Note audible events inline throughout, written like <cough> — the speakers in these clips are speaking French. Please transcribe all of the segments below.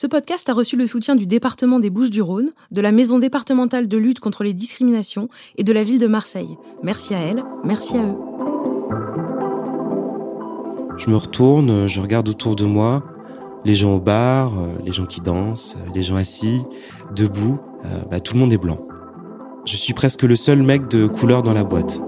Ce podcast a reçu le soutien du département des Bouches-du-Rhône, de la Maison départementale de lutte contre les discriminations et de la ville de Marseille. Merci à elle, merci à eux. Je me retourne, je regarde autour de moi, les gens au bar, les gens qui dansent, les gens assis, debout, euh, bah, tout le monde est blanc. Je suis presque le seul mec de couleur dans la boîte.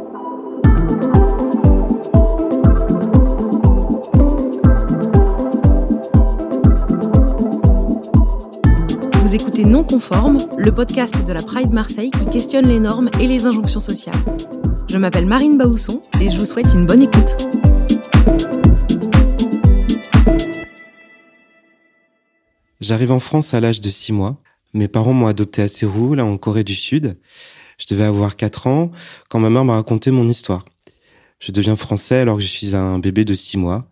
Non Conforme, le podcast de la Pride Marseille qui questionne les normes et les injonctions sociales. Je m'appelle Marine Baousson et je vous souhaite une bonne écoute. J'arrive en France à l'âge de 6 mois. Mes parents m'ont adopté à Séoul, en Corée du Sud. Je devais avoir 4 ans quand ma mère m'a raconté mon histoire. Je deviens français alors que je suis un bébé de 6 mois.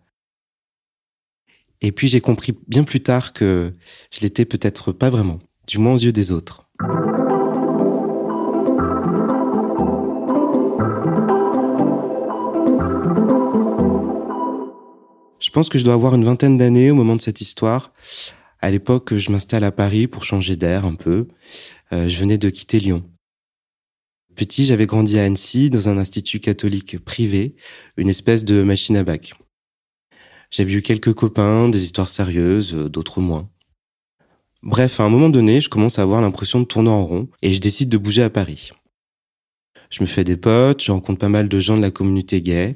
Et puis j'ai compris bien plus tard que je l'étais peut-être pas vraiment, du moins aux yeux des autres. Je pense que je dois avoir une vingtaine d'années au moment de cette histoire. À l'époque, je m'installe à Paris pour changer d'air un peu. Euh, je venais de quitter Lyon. Petit, j'avais grandi à Annecy dans un institut catholique privé, une espèce de machine à bac. J'avais eu quelques copains, des histoires sérieuses, euh, d'autres moins. Bref, à un moment donné, je commence à avoir l'impression de tourner en rond et je décide de bouger à Paris. Je me fais des potes, je rencontre pas mal de gens de la communauté gay.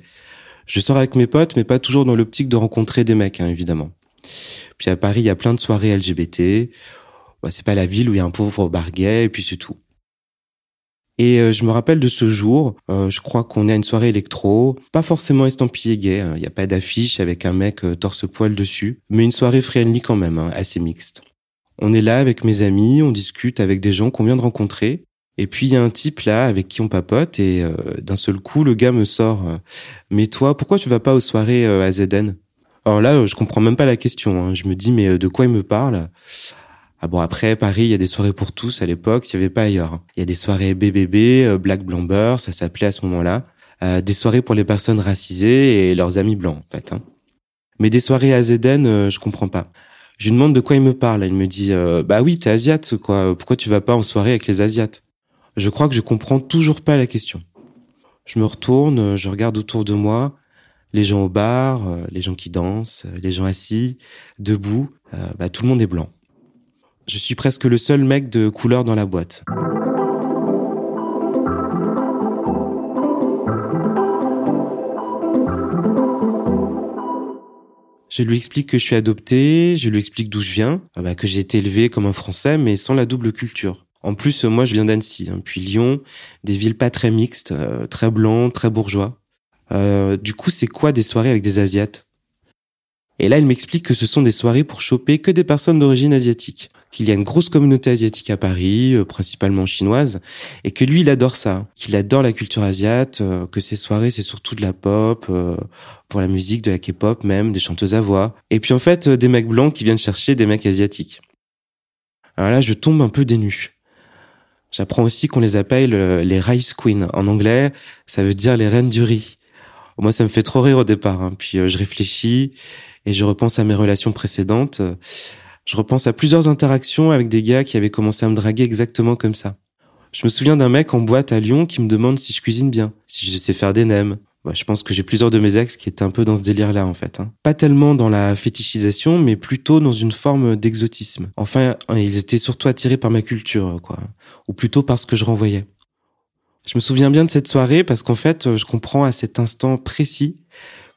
Je sors avec mes potes, mais pas toujours dans l'optique de rencontrer des mecs, hein, évidemment. Puis à Paris, il y a plein de soirées LGBT. Bah, c'est pas la ville où il y a un pauvre bar gay, et puis c'est tout. Et euh, je me rappelle de ce jour, euh, je crois qu'on est à une soirée électro, pas forcément estampillé gay, il hein. n'y a pas d'affiche avec un mec euh, torse-poil dessus, mais une soirée friendly quand même, hein, assez mixte. On est là avec mes amis, on discute avec des gens qu'on vient de rencontrer, et puis il y a un type là avec qui on papote, et d'un seul coup, le gars me sort « Mais toi, pourquoi tu vas pas aux soirées à ZN ?» Alors là, je comprends même pas la question, hein. je me dis « Mais de quoi il me parle ?» Ah bon, après, Paris, il y a des soirées pour tous à l'époque, s'il n'y avait pas ailleurs. Il y a des soirées BBB, euh, Black Blamber, ça s'appelait à ce moment-là. Euh, des soirées pour les personnes racisées et leurs amis blancs, en fait. Hein. Mais des soirées à euh, je comprends pas. Je lui demande de quoi il me parle. Il me dit, bah oui, t'es asiate, quoi. Pourquoi tu vas pas en soirée avec les asiates? Je crois que je comprends toujours pas la question. Je me retourne, je regarde autour de moi, les gens au bar, les gens qui dansent, les gens assis, debout, bah, tout le monde est blanc. Je suis presque le seul mec de couleur dans la boîte. Je lui explique que je suis adopté, je lui explique d'où je viens, ah bah, que j'ai été élevé comme un Français, mais sans la double culture. En plus, moi, je viens d'Annecy, hein, puis Lyon, des villes pas très mixtes, euh, très blancs, très bourgeois. Euh, du coup, c'est quoi des soirées avec des Asiates? Et là, il m'explique que ce sont des soirées pour choper que des personnes d'origine asiatique qu'il y a une grosse communauté asiatique à Paris, euh, principalement chinoise, et que lui, il adore ça, qu'il adore la culture asiate, euh, que ses soirées, c'est surtout de la pop, euh, pour la musique, de la K-pop même, des chanteuses à voix. Et puis en fait, des mecs blancs qui viennent chercher des mecs asiatiques. Alors là, je tombe un peu dénu. J'apprends aussi qu'on les appelle les rice queens. En anglais, ça veut dire les reines du riz. Moi, ça me fait trop rire au départ. Hein. Puis je réfléchis et je repense à mes relations précédentes je repense à plusieurs interactions avec des gars qui avaient commencé à me draguer exactement comme ça. Je me souviens d'un mec en boîte à Lyon qui me demande si je cuisine bien, si je sais faire des nems. Bah, je pense que j'ai plusieurs de mes ex qui étaient un peu dans ce délire-là, en fait. Hein. Pas tellement dans la fétichisation, mais plutôt dans une forme d'exotisme. Enfin, ils étaient surtout attirés par ma culture, quoi. Ou plutôt par ce que je renvoyais. Je me souviens bien de cette soirée parce qu'en fait, je comprends à cet instant précis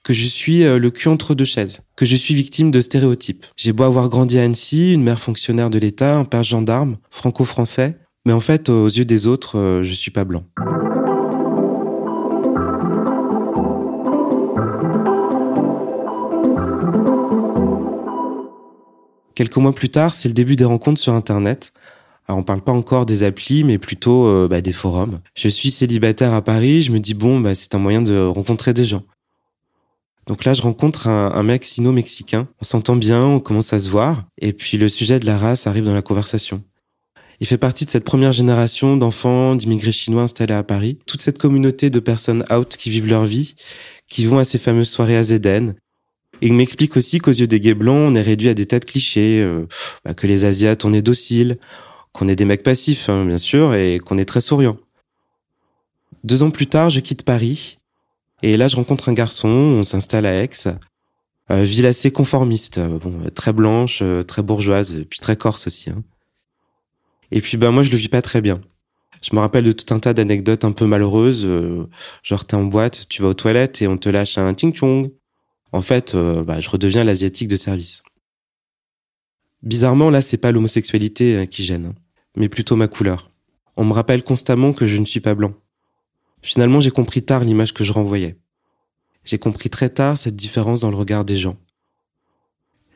que je suis euh, le cul entre deux chaises, que je suis victime de stéréotypes. J'ai beau avoir grandi à Annecy, une mère fonctionnaire de l'État, un père gendarme, franco-français, mais en fait, aux yeux des autres, euh, je suis pas blanc. Quelques mois plus tard, c'est le début des rencontres sur Internet. Alors on parle pas encore des applis, mais plutôt euh, bah, des forums. Je suis célibataire à Paris, je me dis bon, bah, c'est un moyen de rencontrer des gens. Donc là, je rencontre un, mec sino-mexicain. On s'entend bien, on commence à se voir. Et puis le sujet de la race arrive dans la conversation. Il fait partie de cette première génération d'enfants, d'immigrés chinois installés à Paris. Toute cette communauté de personnes out qui vivent leur vie, qui vont à ces fameuses soirées à Zeden. Il m'explique aussi qu'aux yeux des gays blancs, on est réduit à des tas de clichés, euh, bah, que les Asiates, on est docile, qu'on est des mecs passifs, hein, bien sûr, et qu'on est très souriants. Deux ans plus tard, je quitte Paris, et là, je rencontre un garçon, on s'installe à Aix, euh, ville assez conformiste, euh, bon, très blanche, euh, très bourgeoise, puis très corse aussi. Hein. Et puis, ben moi, je le vis pas très bien. Je me rappelle de tout un tas d'anecdotes un peu malheureuses, genre t'es en boîte, tu vas aux toilettes et on te lâche un ting chong. En fait, bah, je redeviens l'asiatique de service. Bizarrement, là, c'est pas l'homosexualité qui gêne, hein, mais plutôt ma couleur. On me rappelle constamment que je ne suis pas blanc. Finalement, j'ai compris tard l'image que je renvoyais. J'ai compris très tard cette différence dans le regard des gens.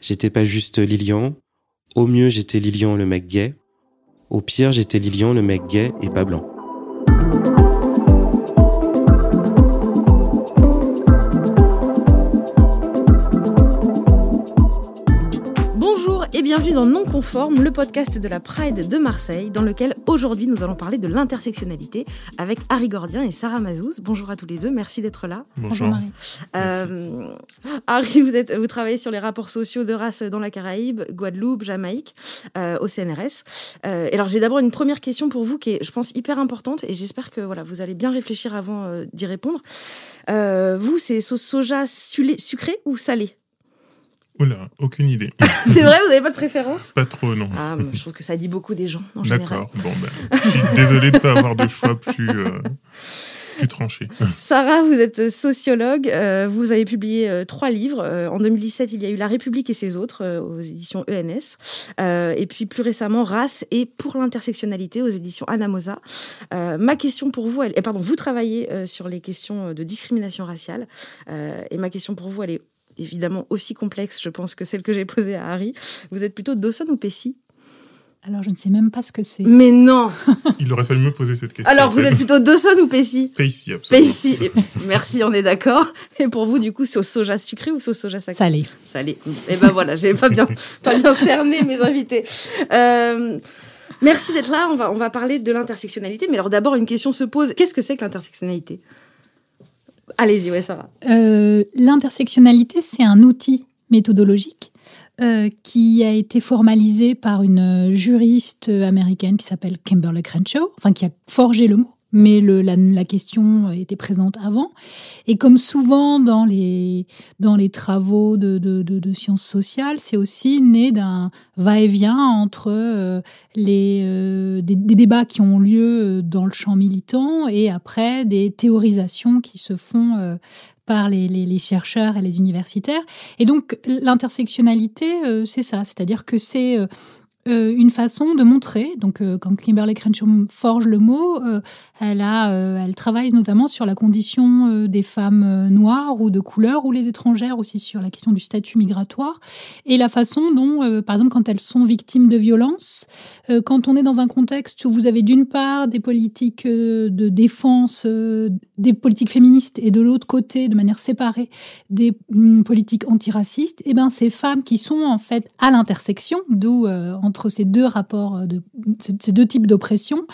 J'étais pas juste Lilian. Au mieux, j'étais Lilian le mec gay. Au pire, j'étais Lilian le mec gay et pas blanc. Bienvenue dans Non Conforme, le podcast de la Pride de Marseille, dans lequel aujourd'hui nous allons parler de l'intersectionnalité avec Harry Gordien et Sarah Mazouz. Bonjour à tous les deux, merci d'être là. Bonjour. Marie. Euh, Harry, vous, êtes, vous travaillez sur les rapports sociaux de race dans la Caraïbe, Guadeloupe, Jamaïque, euh, au CNRS. Euh, alors j'ai d'abord une première question pour vous qui est, je pense, hyper importante et j'espère que voilà, vous allez bien réfléchir avant euh, d'y répondre. Euh, vous, c'est sauce soja sucré ou salé Oula, aucune idée. <laughs> c'est vrai, vous n'avez pas de préférence? Pas trop, non. Ah, je trouve que ça dit beaucoup des gens, en. D'accord, bon, ben, je suis désolé de ne pas avoir de choix plus, euh, tranché. <laughs> Sarah, vous êtes sociologue, euh, vous avez publié euh, trois livres. en 2017, il y a eu La République et ses autres, aux éditions ENS. et puis plus récemment, Race et pour l'intersectionnalité, aux éditions Anamosa. ma question pour vous, elle, et pardon, vous travaillez sur les questions de discrimination raciale. et ma question pour vous, elle est évidemment aussi complexe, je pense, que celle que j'ai posée à Harry. Vous êtes plutôt Dawson ou Pesci alors, je ne sais même pas ce que c'est. Mais non <laughs> Il aurait fallu me poser cette question. Alors, vous êtes plutôt Dawson ou Pesci Pesci, absolument. Pesci. Merci, on est d'accord. Et pour vous, du coup, c'est au soja sucré ou c'est au soja sacré? Salé. Salé. Et eh ben voilà, j'ai pas bien, pas bien cerné mes invités. Euh, merci d'être là. On va, on va parler de l'intersectionnalité. Mais alors, d'abord, une question se pose. Qu'est-ce que c'est que l'intersectionnalité? Allez-y, ouais, ça va. Euh, l'intersectionnalité, c'est un outil méthodologique euh, qui a été formalisé par une juriste américaine qui s'appelle Kimberly Crenshaw, enfin qui a forgé le mot mais le, la, question était présente avant. Et comme souvent dans les, dans les travaux de, de, sciences sociales, c'est aussi né d'un va-et-vient entre euh, les, euh, des, débats qui ont lieu dans le champ militant et après des théorisations qui se font euh, par les, les, chercheurs et les universitaires. Et donc l'intersectionnalité, c'est ça, c'est-à-dire que c'est euh, une façon de montrer. Donc, euh, quand Kimberly Crenshaw forge le mot, euh, elle, a, elle travaille notamment sur la condition des femmes noires ou de couleur ou les étrangères aussi sur la question du statut migratoire et la façon dont, par exemple, quand elles sont victimes de violences, quand on est dans un contexte où vous avez d'une part des politiques de défense, des politiques féministes et de l'autre côté, de manière séparée, des mm, politiques antiracistes, et eh ben ces femmes qui sont en fait à l'intersection, d'où entre ces deux rapports, euh, de, ces deux types d'oppression,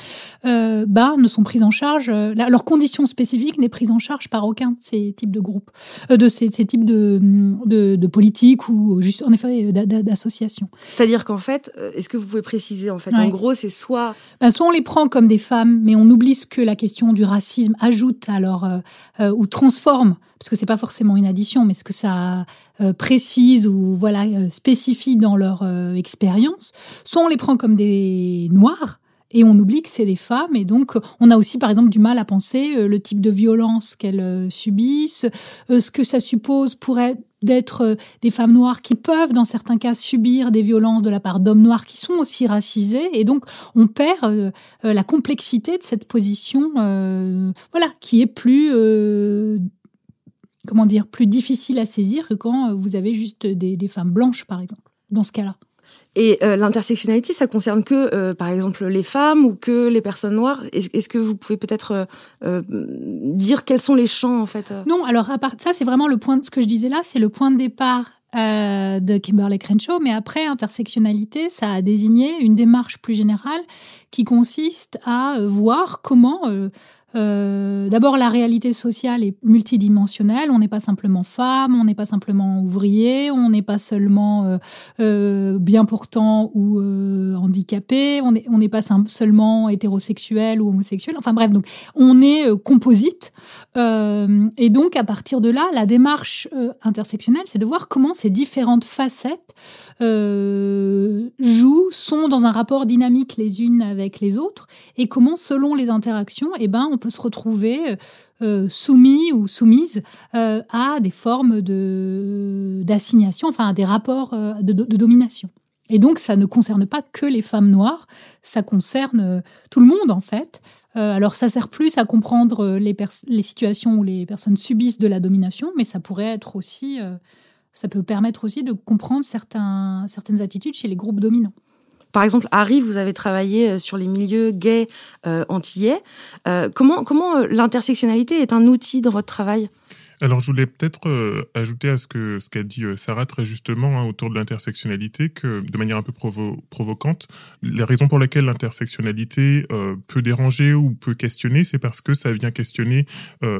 euh, bah, ne sont prises en charge, euh, leur condition spécifique n'est prise en charge par aucun de ces types de groupes, de ces, types de, de, de politiques ou juste, en effet, d'associations. C'est-à-dire qu'en fait, est-ce que vous pouvez préciser, en fait, en gros, c'est soit... Ben, soit on les prend comme des femmes, mais on oublie ce que la question du racisme ajoute leur, ou transforme, parce que c'est pas forcément une addition, mais ce que ça euh, précises ou voilà euh, spécifient dans leur euh, expérience, soit on les prend comme des noirs et on oublie que c'est des femmes et donc on a aussi par exemple du mal à penser le type de violence qu'elles subissent, ce que ça suppose pour être d'être des femmes noires qui peuvent, dans certains cas, subir des violences de la part d'hommes noirs qui sont aussi racisés. Et donc, on perd la complexité de cette position, voilà, qui est plus comment dire, plus difficile à saisir que quand euh, vous avez juste des, femmes blanches, par exemple, dans ce cas-là. Et euh, l'intersectionnalité, ça concerne que, euh, par exemple, les femmes ou que les personnes noires? Est-ce que vous pouvez peut-être dire quels sont les champs, en fait Non, alors à part ça, c'est vraiment le point, ce que je disais là, c'est le point de départ de Kimberly Crenshaw, mais après, intersectionnalité, ça a désigné une démarche plus générale qui consiste à voir comment euh, d'abord, la réalité sociale est multidimensionnelle. On n'est pas simplement femme, on n'est pas simplement ouvrier, on n'est pas seulement euh, euh, bien portant ou handicapé, on n'est pas seulement hétérosexuel ou homosexuel. Enfin bref, donc on est composite. et donc, à partir de là, la démarche intersectionnelle, c'est de voir comment ces différentes facettes jouent, sont dans un rapport dynamique les unes avec les autres, et comment, selon les interactions, eh ben, on peut se retrouver euh, soumis ou soumise euh, à des formes de, d'assignation, enfin à des rapports euh, de, domination. Et donc, ça ne concerne pas que les femmes noires, ça concerne tout le monde en fait. alors, ça sert plus à comprendre les, les, situations où les personnes subissent de la domination, mais ça pourrait être aussi, ça peut permettre aussi de comprendre certaines attitudes chez les groupes dominants. Par exemple, Harry, vous avez travaillé euh, sur les milieux gays euh, antillais. Euh, comment comment l'intersectionnalité est un outil dans votre travail? Alors, je voulais peut-être euh, ajouter à ce que ce qu'a dit euh, Sarah très justement hein, autour de l'intersectionnalité, que de manière un peu provocante, la raison pour laquelle l'intersectionnalité euh, peut déranger ou peut questionner, c'est parce que ça vient questionner,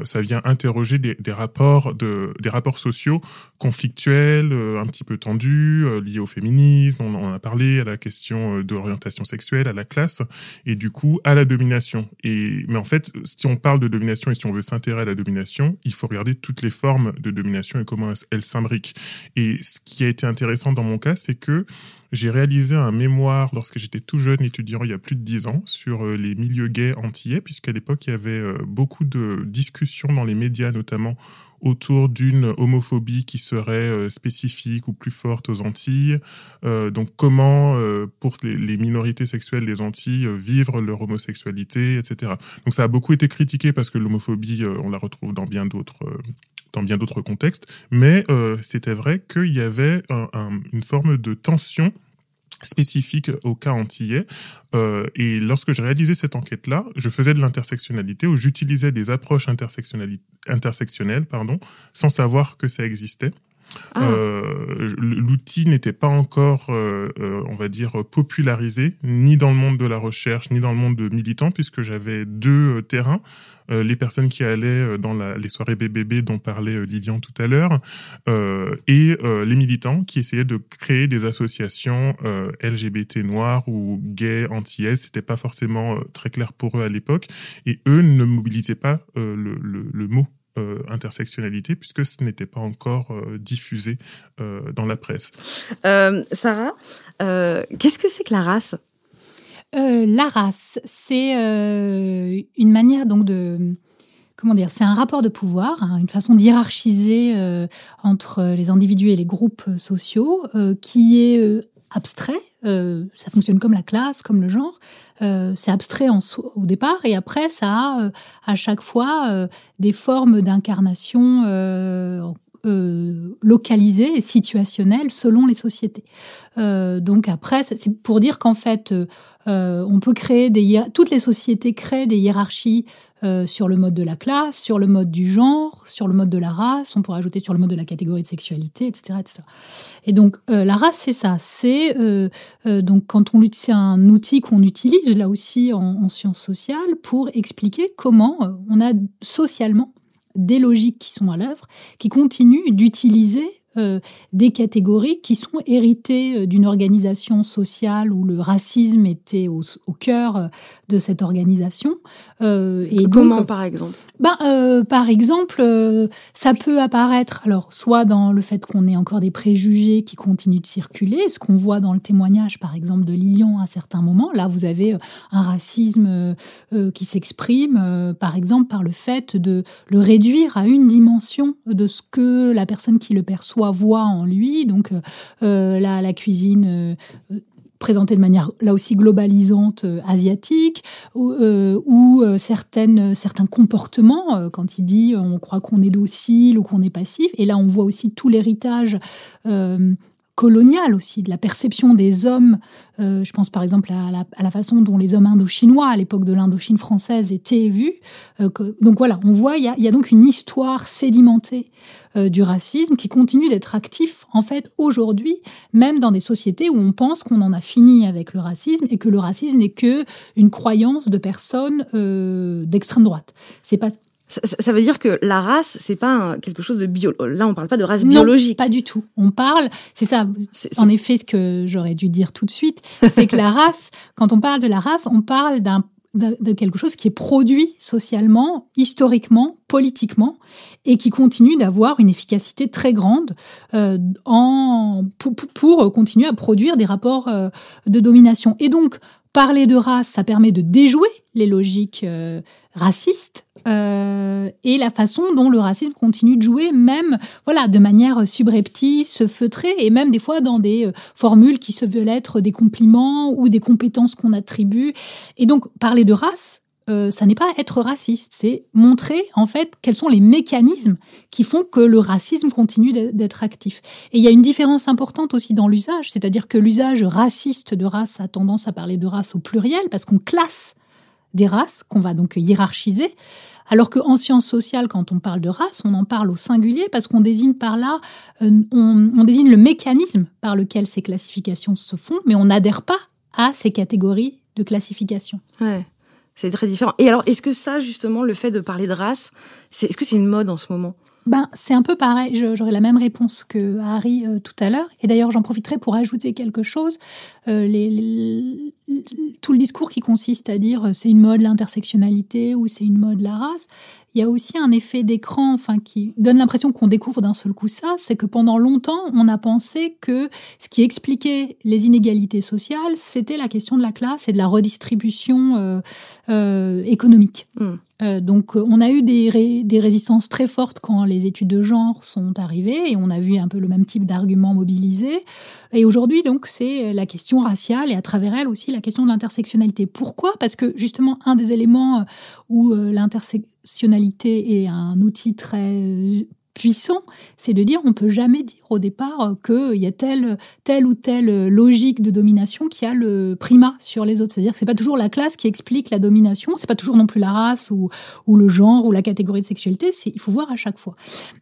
ça vient interroger des, des, rapports de des rapports sociaux conflictuels, un petit peu tendus, liés au féminisme. On en a parlé à la question de l'orientation sexuelle, à la classe, et du coup à la domination. Et mais en fait, si on parle de domination et si on veut s'intéresser à la domination, il faut regarder toutes les formes de domination et comment elles s'imbriquent. Et ce qui a été intéressant dans mon cas, c'est que j'ai réalisé un mémoire lorsque j'étais tout jeune étudiant, il y a plus de dix ans, sur euh, les milieux gays antillais, puisqu'à l'époque, il y avait euh, beaucoup de discussions dans les médias, notamment autour d'une homophobie qui serait euh, spécifique ou plus forte aux Antilles. donc comment, pour les, minorités sexuelles des Antilles, vivre leur homosexualité, etc. Donc ça a beaucoup été critiqué parce que l'homophobie, on la retrouve dans bien d'autres dans bien d'autres contextes, mais euh, c'était vrai qu'il y avait une forme de tension spécifique au cas antillais. Euh, et lorsque j'ai réalisé cette enquête-là, je faisais de l'intersectionnalité où j'utilisais des approches intersectionnelles pardon, sans savoir que ça existait. Euh, l'outil n'était pas encore, euh, euh, on va dire, popularisé, ni dans le monde de la recherche, ni dans le monde de militants, puisque j'avais deux terrains. les personnes qui allaient dans les soirées BBB dont parlait Lilian tout à l'heure, et les militants qui essayaient de créer des associations LGBT noirs ou gays anti-S. C'était pas forcément très clair pour eux à l'époque, et eux ne mobilisaient pas le mot euh, intersectionnalité puisque ce n'était pas encore euh, diffusé euh, dans la presse. Sarah, qu'est-ce que c'est que la race? La race, c'est une manière donc de comment dire, c'est un rapport de pouvoir, hein, une façon d'hierarchiser entre les individus et les groupes sociaux qui est abstrait. Euh, ça fonctionne comme la classe, comme le genre. Euh, c'est abstrait en, au départ et après ça a euh, à chaque fois des formes d'incarnation localisées et situationnelles selon les sociétés. donc après, c'est pour dire qu'en fait, on peut créer des toutes les sociétés créent des hiérarchies euh, sur le mode de la classe, sur le mode du genre, sur le mode de la race, on pourrait ajouter sur le mode de la catégorie de sexualité, etc. etc. Et donc euh, la race, c'est ça. C'est euh, donc quand on c'est un outil qu'on utilise là aussi en, en sciences sociales pour expliquer comment on a socialement des logiques qui sont à l'œuvre, qui continuent d'utiliser euh, des catégories qui sont héritées euh, d'une organisation sociale où le racisme était au, cœur euh, de cette organisation. et Comment, par exemple? Ben, Par exemple, ça peut apparaître, alors, soit dans le fait qu'on ait encore des préjugés qui continuent de circuler, ce qu'on voit dans le témoignage, par exemple, de Lilian à certains moments. Là, vous avez un racisme qui s'exprime, par exemple, par le fait de le réduire à une dimension de ce que la personne qui le perçoit voix en lui. Donc euh, euh, la, cuisine euh, présentée de manière là aussi globalisante asiatique ou, certaines, certains comportements quand il dit on croit qu'on est docile ou qu'on est passif et là on voit aussi tout l'héritage coloniale aussi, de la perception des hommes. Euh, je pense par exemple à la, façon dont les hommes indo-chinois à l'époque de l'Indochine française étaient vus. Euh, donc voilà, on voit, il y a, donc une histoire sédimentée euh, du racisme qui continue d'être actif en fait aujourd'hui, même dans des sociétés où on pense qu'on en a fini avec le racisme et que le racisme n'est que une croyance de personnes d'extrême droite. C'est pas ça, veut dire que la race, c'est pas quelque chose de bio. Là, on parle pas de race biologique. Pas du tout. On parle, c'est ça. En effet, ce que j'aurais dû dire tout de suite, c'est que la <laughs> race, quand on parle de la race, on parle d'un de quelque chose qui est produit socialement, historiquement, politiquement, et qui continue d'avoir une efficacité très grande euh, en, pour, pour, continuer à produire des rapports euh, de domination. Et donc, parler de race, ça permet de déjouer les logiques euh, racistes euh, et la façon dont le racisme continue de jouer, même voilà, de manière subreptice, feutrée, et même des fois dans des euh, formules qui se veulent être des compliments ou des compétences qu'on attribue. Et donc, parler de race, euh, ça n'est pas être raciste, c'est montrer en fait quels sont les mécanismes qui font que le racisme continue d'être actif. Et il y a une différence importante aussi dans l'usage, c'est-à-dire que l'usage raciste de race a tendance à parler de race au pluriel parce qu'on classe des races qu'on va donc hiérarchiser, alors qu'en sciences sociales, quand on parle de race, on en parle au singulier parce qu'on désigne par là, euh, on, désigne le mécanisme par lequel ces classifications se font, mais on n'adhère pas à ces catégories de classification. Ouais. C'est très différent. Et alors, est-ce que ça, justement, le fait de parler de race, c'est, est-ce que c'est une mode en ce moment? Ben, c'est un peu pareil. J'aurais la même réponse que Harry euh, tout à l'heure. Et d'ailleurs, j'en profiterai pour ajouter quelque chose. Euh, tout le discours qui consiste à dire euh, c'est une mode l'intersectionnalité ou c'est une mode la race, il y a aussi un effet d'écran enfin, qui donne l'impression qu'on découvre d'un seul coup ça, c'est que pendant longtemps, on a pensé que ce qui expliquait les inégalités sociales, c'était la question de la classe et de la redistribution économique. Hmm. Euh, donc, euh, on a eu des, des, résistances très fortes quand les études de genre sont arrivées et on a vu un peu le même type d'arguments mobilisés. Et aujourd'hui, donc, c'est la question raciale et à travers elle aussi la question de l'intersectionnalité. Pourquoi? Parce que justement, un des éléments où euh, l'intersectionnalité est un outil très puissant, c'est de dire on peut jamais dire au départ qu'il y a telle, telle ou telle logique de domination qui a le primat sur les autres. C'est-à-dire que c'est pas toujours la classe qui explique la domination, c'est pas toujours non plus la race ou, le genre ou la catégorie de sexualité. Il faut voir à chaque fois.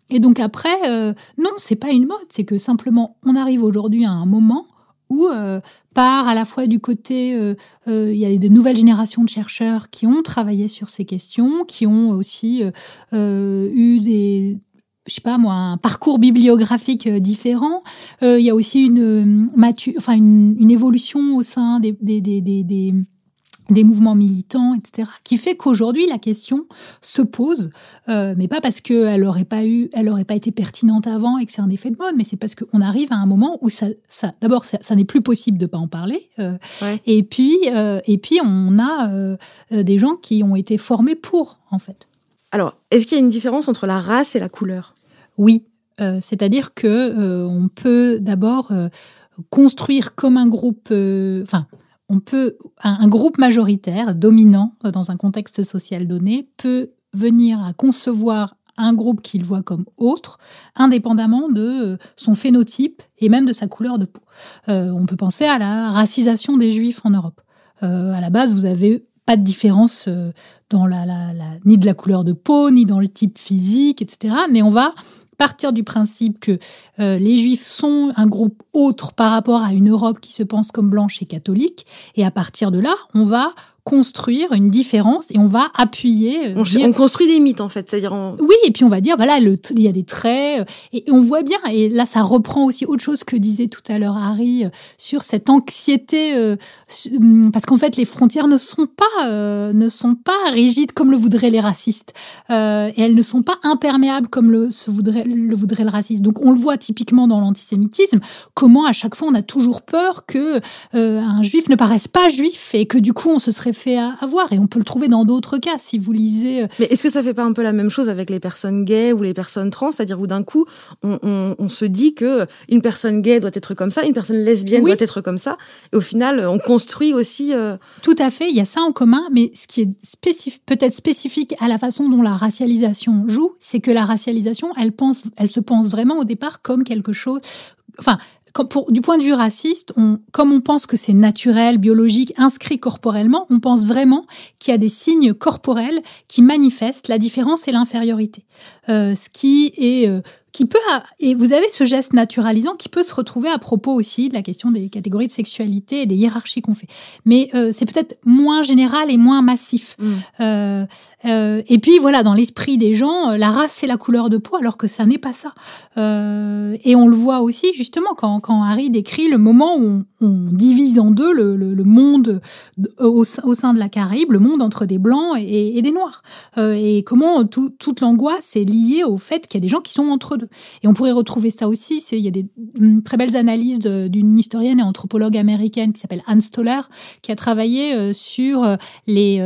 Et donc après, euh, non, c'est pas une mode, c'est que simplement on arrive aujourd'hui à un moment où euh, par à la fois du côté, euh, euh, il y a de nouvelles générations de chercheurs qui ont travaillé sur ces questions, qui ont aussi eu des, je sais pas moi, un parcours bibliographique euh, différent. Euh, il y a aussi une, euh, enfin une, une, évolution au sein des, des, des, des, des mouvements militants, etc., qui fait qu'aujourd'hui la question se pose, euh, mais pas parce qu'elle n'aurait pas eu, elle aurait pas été pertinente avant et que c'est un effet de mode, mais c'est parce qu'on arrive à un moment où ça, ça d'abord ça, ça n'est plus possible de pas en parler, euh, et puis et puis on a des gens qui ont été formés pour en fait. Alors, est-ce qu'il y a une différence entre la race et la couleur? Oui, euh, c'est-à-dire que euh, on peut d'abord euh, construire comme un groupe, enfin, on peut un, groupe majoritaire dominant dans un contexte social donné peut venir à concevoir un groupe qu'il voit comme autre, indépendamment de son phénotype et même de sa couleur de peau. on peut penser à la racisation des juifs en Europe. à la base, vous avez pas de différence dans la, la, ni de la couleur de peau, ni dans le type physique, etc. Mais on va partir du principe que euh, les juifs sont un groupe autre par rapport à une Europe qui se pense comme blanche et catholique. Et à partir de là, on va construire une différence et on va appuyer. Euh, on, construit des mythes en fait, c'est-à-dire. Oui, et puis on va dire voilà, le, il y a des traits euh, et, on voit bien. Et là, ça reprend aussi autre chose que disait tout à l'heure Harry euh, sur cette anxiété, hum, parce qu'en fait, les frontières ne sont pas ne sont pas rigides comme le voudraient les racistes et elles ne sont pas imperméables comme le se voudrait le voudrait le racisme. Donc on le voit typiquement dans l'antisémitisme, comment à chaque fois on a toujours peur que un juif ne paraisse pas juif et que du coup on se serait fait avoir. Et on peut le trouver dans d'autres cas, si vous lisez. Euh, Mais est-ce que ça fait pas un peu la même chose avec les personnes gays ou les personnes trans? C'est-à-dire où d'un coup, on, se dit que une personne gay doit être comme ça, une personne lesbienne doit être comme ça. Et au final, on construit aussi. Euh, Tout à fait, il y a ça en commun. Mais ce qui est peut-être spécifique à la façon dont la racialisation joue, c'est que la racialisation, elle, pense, elle se pense vraiment au départ comme quelque chose. Enfin, du point de vue raciste, comme on pense que c'est naturel, biologique, inscrit corporellement, on pense vraiment qu'il y a des signes corporels qui manifestent la différence et l'infériorité. Euh, ce euh, qui peut et vous avez ce geste naturalisant qui peut se retrouver à propos aussi de la question des catégories de sexualité et des hiérarchies qu'on fait. Mais euh, c'est peut-être moins général et moins massif. Mm. Euh, euh, et puis voilà, dans l'esprit des gens, euh, la race c'est la couleur de peau, alors que ça n'est pas ça. Euh, et on le voit aussi justement quand, quand Harry décrit le moment où on, on divise en deux le, le, le monde au, au, sein de la Caraïbe, le monde entre des blancs et, et des noirs. et comment tout, toute l'angoisse est liée au fait qu'il y a des gens qui sont entre deux. Et on pourrait retrouver ça aussi. Il y a des très belles analyses d'une historienne et anthropologue américaine qui s'appelle Anne Stoller, qui a travaillé sur les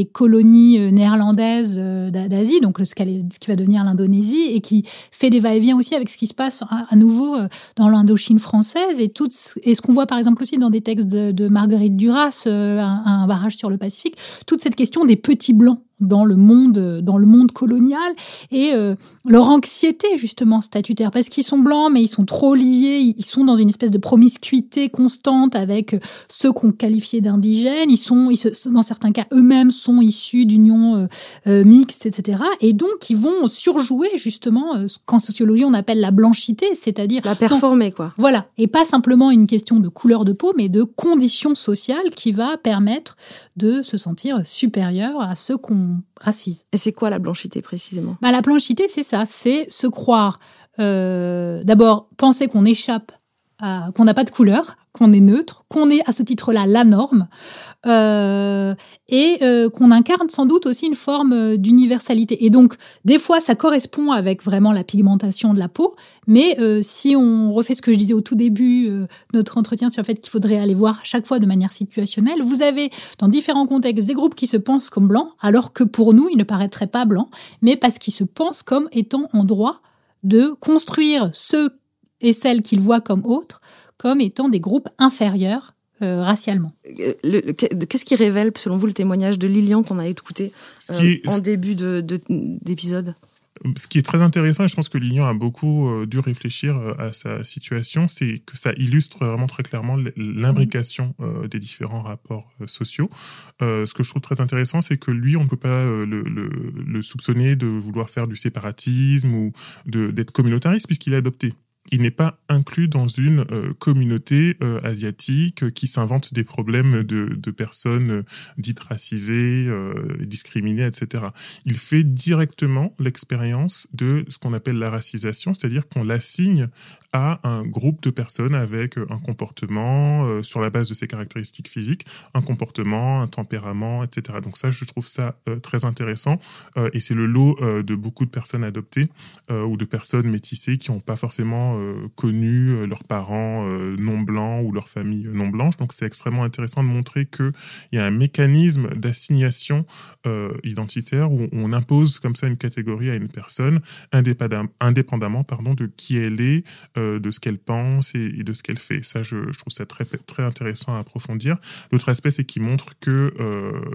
les colonies euh, néerlandaise euh, d'Asie, donc ce, qui va devenir l'Indonésie, et qui fait des va-et-vient aussi avec ce qui se passe à, nouveau euh, dans l'Indochine française, et, tout, et ce qu'on voit par exemple aussi dans des textes de, Marguerite Duras, un barrage sur le Pacifique, toute cette question des petits blancs dans le monde, dans le monde colonial et euh, leur anxiété justement statutaire parce qu'ils sont blancs mais ils sont trop liés, ils sont dans une espèce de promiscuité constante avec ceux qu'on qualifiait d'indigènes, ils sont, ils dans certains cas eux-mêmes sont issus d'unions euh, euh, mixtes, etc. Et donc ils vont surjouer justement ce qu'en sociologie on appelle la blanchité, c'est-à-dire la performer quoi. Voilà et pas simplement une question de couleur de peau mais de conditions sociales qui va permettre de se sentir supérieur à ceux qu'on racise. Et c'est quoi la blanchité précisément? Bah, La blanchité, c'est ça, c'est se croire, euh, d'abord penser qu'on échappe, qu'on n'a pas de couleur, qu'on est neutre, qu'on est à ce titre-là la norme, euh, et euh, qu'on incarne sans doute aussi une forme euh, d'universalité. Et donc, des fois, ça correspond avec vraiment la pigmentation de la peau, mais si on refait ce que je disais au tout début, notre entretien sur le fait qu'il faudrait aller voir chaque fois de manière situationnelle, vous avez dans différents contextes des groupes qui se pensent comme blancs, alors que pour nous, ils ne paraîtraient pas blancs, mais parce qu'ils se pensent comme étant en droit de construire ceux et celles qu'ils voient comme autres comme étant des groupes inférieurs euh, racialement. Euh, qu'est-ce qui révèle, selon vous, le témoignage de Lilian qu'on a écouté euh, en début d'épisode? Ce qui est très intéressant, et je pense que Lilian a beaucoup dû réfléchir à sa situation, c'est que ça illustre vraiment très clairement l'imbrication des différents rapports sociaux. ce que je trouve très intéressant, c'est que lui, on ne peut pas le, le, soupçonner de vouloir faire du séparatisme ou d'être communautariste, puisqu'il est adopté il n'est pas inclus dans une euh, communauté euh, asiatique qui s'invente des problèmes de, personnes euh, dites racisées, discriminées, etc. Il fait directement l'expérience de ce qu'on appelle la racisation, c'est-à-dire qu'on l'assigne à un groupe de personnes avec un comportement sur la base de ses caractéristiques physiques, un comportement, un tempérament, etc. Donc ça, je trouve ça très intéressant et c'est le lot de beaucoup de personnes adoptées ou de personnes métissées qui n'ont pas forcément euh, connu euh, leurs parents euh, non blancs ou leur famille non blanche. Donc c'est extrêmement intéressant de montrer qu'il y a un mécanisme d'assignation identitaire où on impose comme ça une catégorie à une personne indépendamment pardon, de qui elle est, de ce qu'elle pense et, de ce qu'elle fait. Ça, je, trouve ça très, très intéressant à approfondir. L'autre aspect, c'est qu'il montre que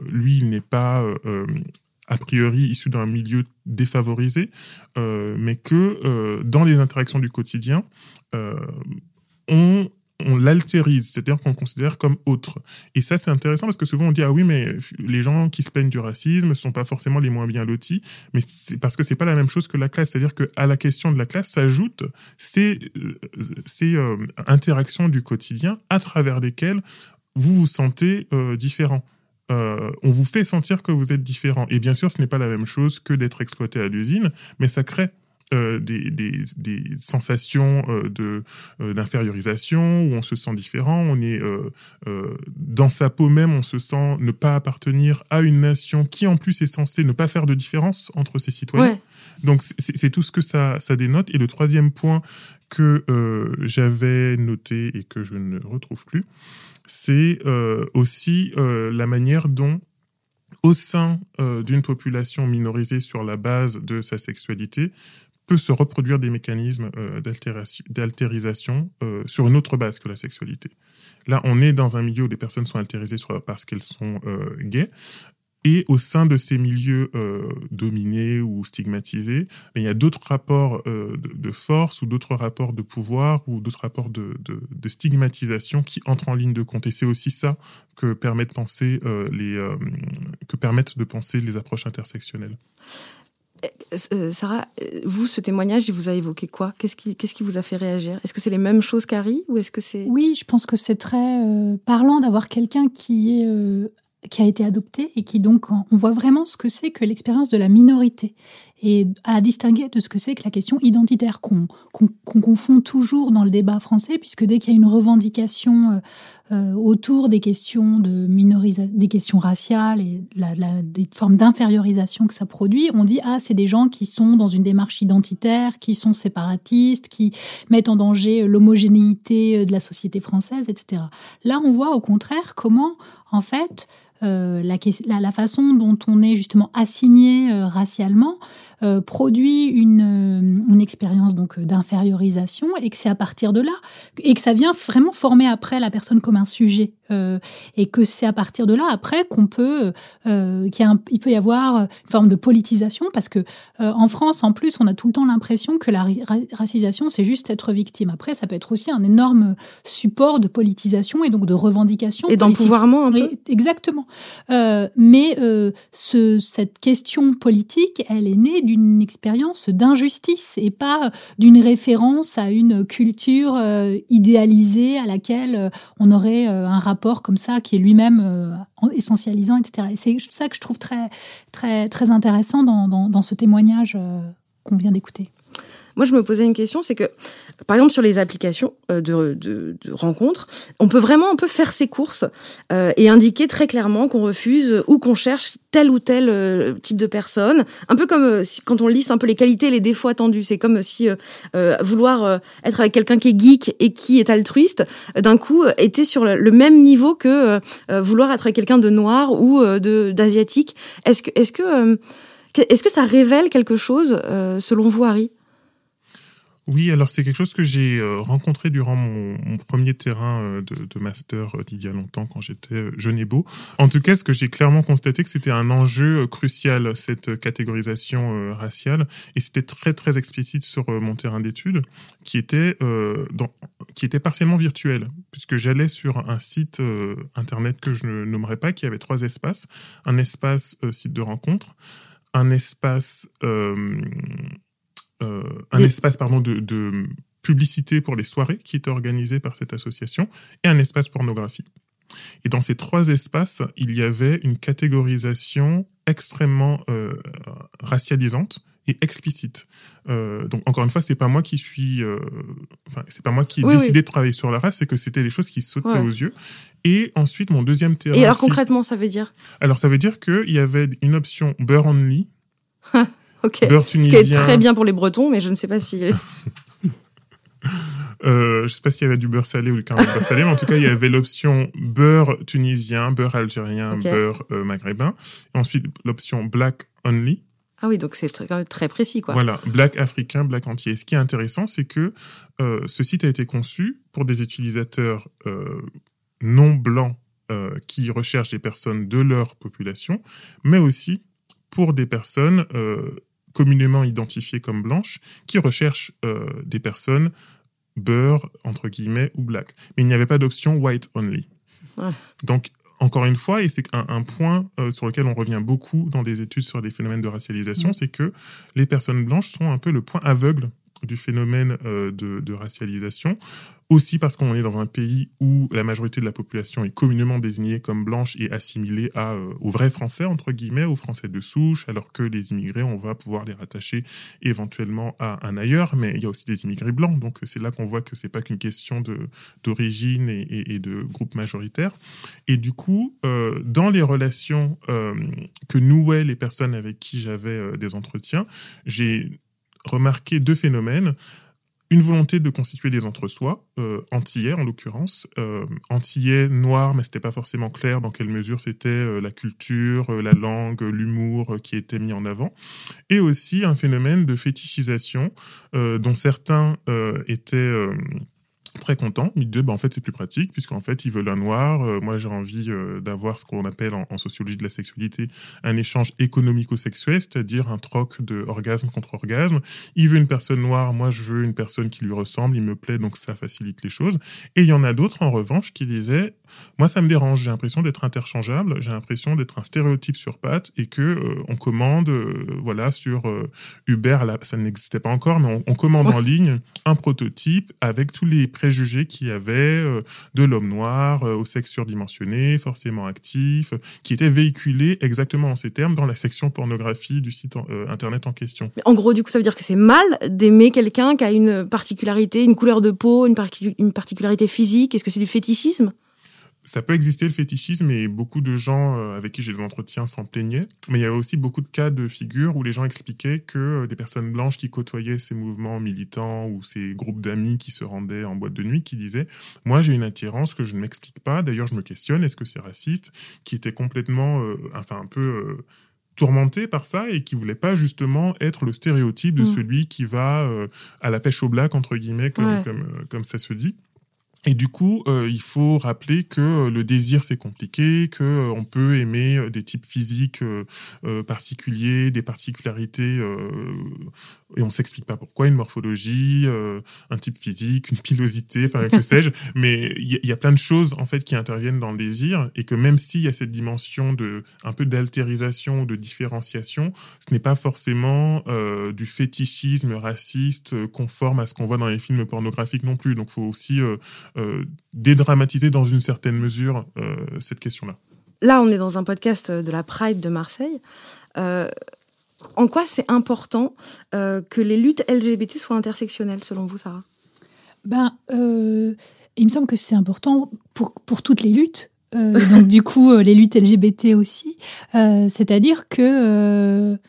lui, il n'est pas a priori issu d'un milieu défavorisé, euh, mais que euh, dans les interactions du quotidien, euh, on, on l'altérise, c'est-à-dire qu'on considère comme autre. Et ça, c'est intéressant parce que souvent on dit ah oui, mais les gens qui se plaignent du racisme ne sont pas forcément les moins bien lotis, mais c'est parce que c'est pas la même chose que la classe. C'est-à-dire qu'à la question de la classe s'ajoutent ces, ces interactions du quotidien à travers lesquelles vous vous sentez différent. Euh, on vous fait sentir que vous êtes différent. Et bien sûr, ce n'est pas la même chose que d'être exploité à l'usine, mais ça crée euh, des, sensations euh, de d'infériorisation où on se sent différent, on est dans sa peau même, on se sent ne pas appartenir à une nation qui en plus est censée ne pas faire de différence entre ses citoyens. Donc c'est tout ce que ça, ça dénote. Et le troisième point que j'avais noté et que je ne retrouve plus, c'est euh, aussi euh, la manière dont, au sein euh, d'une population minorisée sur la base de sa sexualité, peut se reproduire des mécanismes d'altérisation sur une autre base que la sexualité. Là, on est dans un milieu où les personnes sont altérisées parce qu'elles sont gays, Et au sein de ces milieux euh, dominés ou stigmatisés, ben, il y a d'autres rapports euh, de, force ou d'autres rapports de pouvoir ou d'autres rapports de, stigmatisation qui entrent en ligne de compte. Et c'est aussi ça que permettent penser euh, les que permettent de penser les approches intersectionnelles. Sarah, vous, ce témoignage, il vous a évoqué quoi? Qu'est-ce qui, qu'est-ce qui vous a fait réagir? Est-ce que c'est les mêmes choses qu'Harry ou est-ce que c'est Oui, je pense que c'est très parlant d'avoir quelqu'un qui est qui a été adopté et qui donc on voit vraiment ce que c'est que l'expérience de la minorité et à distinguer de ce que c'est que la question identitaire qu'on confond toujours dans le débat français puisque dès qu'il y a une revendication euh, euh, autour des questions de des questions raciales et la, la, des formes d'infériorisation que ça produit, on dit ah c'est des gens qui sont dans une démarche identitaire, qui sont séparatistes, qui mettent en danger l'homogénéité de la société française, etc. Là on voit au contraire comment en fait euh, la, la, façon dont on est justement assigné euh, racialement euh, produit une, une expérience donc d'infériorisation et que c'est à partir de là et que ça vient vraiment former après la personne comme un sujet et que c'est à partir de là après qu'on peut qu'il il peut y avoir une forme de politisation parce que en France en plus on a tout le temps l'impression que la racisation c'est juste être victime. Après ça peut être aussi un énorme support de politisation et donc de revendication et d'empouvoirment un peu. exactement. Euh, mais euh, ce, cette question politique, elle est née expérience d'injustice et pas d'une référence à une culture euh, idéalisée à laquelle on aurait un rapport comme ça qui est lui-même essentialisant, etc. Et c'est ça que je trouve très, très, très intéressant dans, dans ce témoignage qu'on vient d'écouter. Moi, je me posais une question, c'est que, par exemple, sur les applications euh, de, rencontres, on peut vraiment un peu faire ses courses euh, et indiquer très clairement qu'on refuse ou qu'on cherche tel ou tel euh, type de personne. Un peu comme euh, quand on liste un peu les qualités et les défauts attendus. C'est comme si vouloir être avec quelqu'un qui est geek et qui est altruiste, d'un coup, était sur le même niveau que vouloir être avec quelqu'un de noir ou de d'asiatique. Est-ce que, est-ce que, est-ce que ça révèle quelque chose, selon vous, Harry? Oui, alors c'est quelque chose que j'ai euh, rencontré durant mon, premier terrain euh, de, master euh, d'il y a longtemps quand j'étais jeune et beau. En tout cas, ce que j'ai clairement constaté que c'était un enjeu crucial cette catégorisation raciale et c'était très très explicite sur mon terrain d'études qui était dans, qui était partiellement virtuel puisque j'allais sur un site internet que je ne nommerai pas qui avait trois espaces, un espace site de rencontre, un espace euh, un espace pardon de, de, publicité pour les soirées qui était organisé par cette association et un espace pornographie. Et dans ces trois espaces, il y avait une catégorisation extrêmement euh, racialisante et explicite. Euh, donc encore une fois, c'est pas moi qui suis, euh, enfin c'est pas moi qui ai décidé de travailler sur la race, c'est que c'était des choses qui sautaient aux yeux. Et ensuite, mon deuxième terrain. Et alors concrètement, ça veut dire? Alors ça veut dire qu'il y avait une option beurre only. <laughs> Ok. Beurre tunisien. Ce qui est très bien pour les Bretons, mais je ne sais pas si. <laughs> Euh, je sais pas s'il y avait du beurre salé ou du caramel beurre salé, mais en tout cas, il y avait l'option beurre tunisien, beurre algérien, beurre euh, maghrébin. Et ensuite, l'option black only. Ah oui, donc c'est très, très précis, quoi. Voilà, black africain, black entier. ce qui est intéressant, c'est que euh, ce site a été conçu pour des utilisateurs non blancs qui recherchent des personnes de leur population, mais aussi pour des personnes communément identifiées comme blanches, qui recherchent euh, des personnes beurre, entre guillemets, ou black. Mais il n'y avait pas d'option white only. Donc, encore une fois, et c'est un, point euh, sur lequel on revient beaucoup dans des études sur les phénomènes de racialisation, c'est que les personnes blanches sont un peu le point aveugle du phénomène euh, de, racialisation, aussi parce qu'on est dans un pays où la majorité de la population est communément désignée comme blanche et assimilée à, euh, aux vrais Français, entre guillemets, aux Français de souche, alors que les immigrés, on va pouvoir les rattacher éventuellement à un ailleurs, mais il y a aussi des immigrés blancs, donc c'est là qu'on voit que c'est pas qu'une question d'origine et, de groupe majoritaire. Et du coup, euh, dans les relations que nouaient les personnes avec qui j'avais des entretiens, j'ai remarqué deux phénomènes. Une volonté de constituer des entre-soi, euh, antillais en l'occurrence, euh, antillais noir, mais c'était pas forcément clair dans quelle mesure c'était euh, la culture, la langue, l'humour qui était mis en avant, et aussi un phénomène de fétichisation dont certains étaient très content. Il dit, bah, en fait, c'est plus pratique, puisqu'en fait, ils veulent un noir. Euh, moi, j'ai envie euh, d'avoir ce qu'on appelle en, sociologie de la sexualité un échange économico-sexuel, c'est-à-dire un troc de orgasme contre orgasme. Il veut une personne noire, moi, je veux une personne qui lui ressemble, il me plaît, donc ça facilite les choses. Et il y en a d'autres, en revanche, qui disaient, moi, ça me dérange, j'ai l'impression d'être interchangeable, j'ai l'impression d'être un stéréotype sur pattes et que euh, on commande, voilà, sur Uber, ça n'existait pas encore, mais on, commande en ligne un prototype avec tous les préjugés qu'il y avait euh, de l'homme noir euh, au sexe surdimensionné, forcément actif, qui était véhiculé exactement en ces termes dans la section pornographie du site euh, internet en question. En gros, du coup, ça veut dire que c'est mal d'aimer quelqu'un qui a une particularité, une couleur de peau, une particularité physique? Est-ce que c'est du fétichisme? Ça peut exister le fétichisme et beaucoup de gens euh, avec qui j'ai des entretiens s'en plaignaient. Mais il y a aussi beaucoup de cas de figures où les gens expliquaient que euh, des personnes blanches qui côtoyaient ces mouvements militants ou ces groupes d'amis qui se rendaient en boîte de nuit qui disaient moi j'ai une attirance que je ne m'explique pas. D'ailleurs je me questionne est-ce que c'est raciste? Qui était complètement, euh, enfin un peu tourmenté par ça et qui voulait pas justement être le stéréotype de mmh. celui qui va à la pêche au black entre guillemets comme, comme, comme ça se dit. Et du coup, euh, il faut rappeler que euh, le désir c'est compliqué, que euh, on peut aimer des types physiques particuliers, des particularités, et on s'explique pas pourquoi, une morphologie, un type physique, une pilosité, enfin que <laughs> sais-je. Mais il y, a plein de choses en fait qui interviennent dans le désir, et que même s'il y a cette dimension de un peu d'altérisation ou de différenciation, ce n'est pas forcément du fétichisme raciste conforme à ce qu'on voit dans les films pornographiques non plus. Donc, faut aussi euh, dédramatiser dans une certaine mesure euh, cette question-là. Là, on est dans un podcast de la Pride de Marseille. Euh, en quoi c'est important que les luttes LGBT soient intersectionnelles, selon vous, Sarah? Ben, Il me semble que c'est important pour, pour toutes les luttes. donc du coup, les luttes LGBT aussi. C'est-à-dire que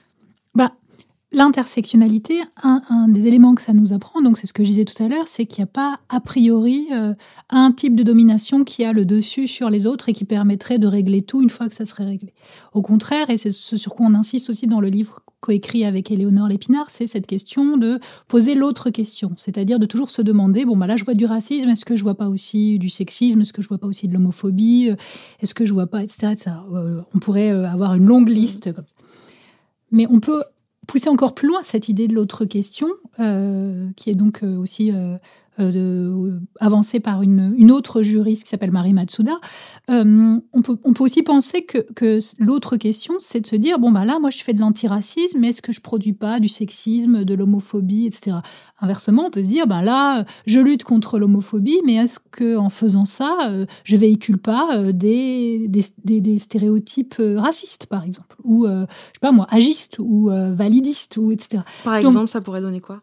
L'intersectionnalité, un, des éléments que ça nous apprend, donc c'est ce que je disais tout à l'heure, c'est qu'il n'y a pas a priori euh, un type de domination qui a le dessus sur les autres et qui permettrait de régler tout une fois que ça serait réglé. Au contraire, et c'est ce sur quoi on insiste aussi dans le livre coécrit avec Éléonore Lépinard, c'est cette question de poser l'autre question, c'est-à-dire de toujours se demander, bon bah là je vois du racisme, est-ce que je vois pas aussi du sexisme, est-ce que je vois pas aussi de l'homophobie, euh, est-ce que je vois pas, etc. Euh, on pourrait avoir une longue liste. Mais on peut pousser encore plus loin cette idée de l'autre question, euh, qui est donc euh, aussi euh, euh, avancée par une, une, autre juriste qui s'appelle Marie Matsuda, on, peut, on peut aussi penser que, que l'autre question, c'est de se dire, bon, bah là, moi, je fais de l'antiracisme, mais est-ce que je produis pas du sexisme, de l'homophobie, etc. Inversement, on peut se dire, ben là, je lutte contre l'homophobie, mais est-ce que en faisant ça, je véhicule pas des, des, des, stéréotypes racistes, par exemple, ou je sais pas moi, agistes ou validistes, ou etc. Par exemple, ça pourrait donner quoi?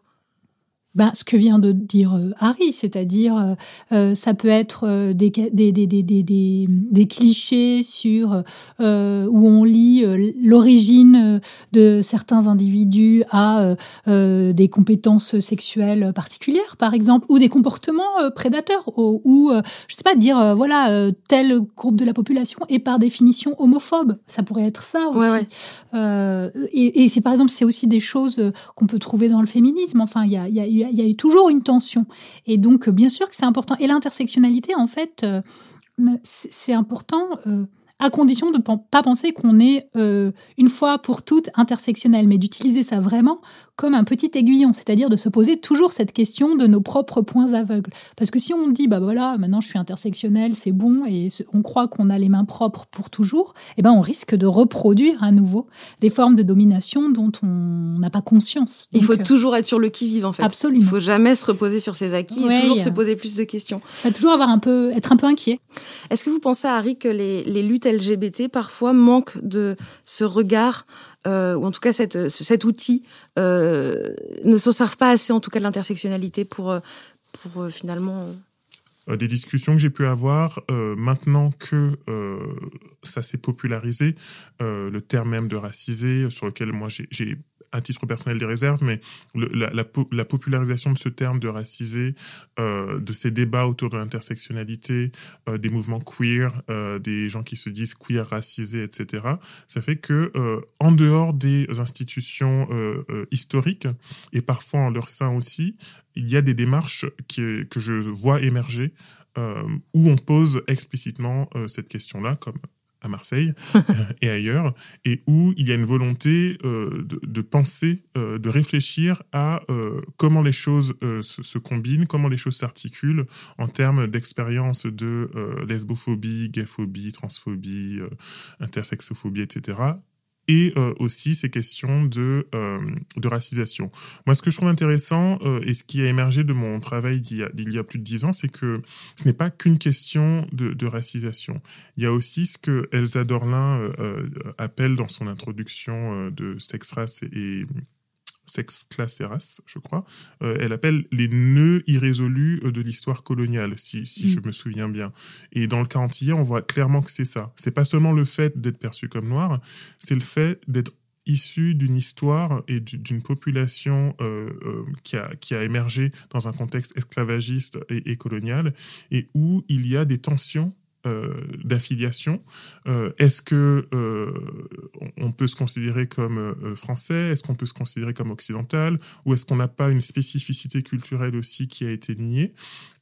Ben, ce que vient de dire euh, Harry, c'est-à-dire euh, euh, ça peut être des, des, des, des, des clichés sur où on lit l'origine de certains individus à des compétences sexuelles particulières, par exemple, ou des comportements prédateurs, ou, ou je sais pas, dire voilà tel groupe de la population est par définition homophobe. Ça pourrait être ça aussi. et, et c'est par exemple c'est aussi des choses qu'on peut trouver dans le féminisme. Enfin, il y a, y a il y a eu toujours une tension. Et donc, bien sûr que c'est important. Et l'intersectionnalité, en fait, euh, c'est important euh, à condition de ne pas penser qu'on est euh, une fois pour toutes intersectionnel, mais d'utiliser ça vraiment comme un petit aiguillon, c'est-à-dire de se poser toujours cette question de nos propres points aveugles. Parce que si on dit, bah voilà, maintenant je suis intersectionnel, c'est bon, et on croit qu'on a les mains propres pour toujours, eh ben on risque de reproduire à nouveau des formes de domination dont on n'a pas conscience. il faut toujours être sur le qui-vive, en fait. Absolument. Il faut jamais se reposer sur ses acquis et toujours se poser plus de questions. toujours avoir un peu, être un peu inquiet. Est-ce que vous pensez, Harry, que les, les luttes LGBT parfois manquent de ce regard euh, ou en tout cas cette, cet outil, euh, ne s'en servent pas assez, en tout cas de l'intersectionnalité, euh, pour finalement... Des discussions que j'ai pu avoir, maintenant que ça s'est popularisé, le terme même de racisé, sur lequel moi j'ai à titre personnel des réserves, mais la, la, popularisation de ce terme de racisé, euh, de ces débats autour de l'intersectionnalité, euh, des mouvements queer, euh, des gens qui se disent queer racisés, etc., ça fait que en dehors des institutions historiques et parfois en leur sein aussi, il y a des démarches qui, que je vois émerger où on pose explicitement cette question-là, comme à Marseille <laughs> et ailleurs, et où il y a une volonté euh, de, penser, euh, de réfléchir à euh, comment les choses se, combinent, comment les choses s'articulent en termes d'expérience de lesbophobie, gayphobie, transphobie, intersexophobie, etc et euh, aussi ces questions de, euh, de racisation. Moi, ce que je trouve intéressant euh, et ce qui a émergé de mon travail d'il y, y, a plus de dix ans, c'est que ce n'est pas qu'une question de, de, racisation. Il y a aussi ce que Elsa Dorlin appelle dans son introduction de Sex, Race et, Sex, Classe et Race, je crois. Euh, elle appelle les nœuds irrésolus euh, de l'histoire coloniale, si, si je mm. me souviens bien. Et dans le cas antillais, on voit clairement que c'est ça. C'est pas seulement le fait d'être perçu comme noir, c'est le fait d'être issu d'une histoire et d'une population euh, qui, a, qui a émergé dans un contexte esclavagiste et, et colonial, et où il y a des tensions d'affiliation. Euh, est-ce que euh, on peut se considérer comme français? Est-ce qu'on peut se considérer comme occidental? Ou est-ce qu'on n'a pas une spécificité culturelle aussi qui a été niée?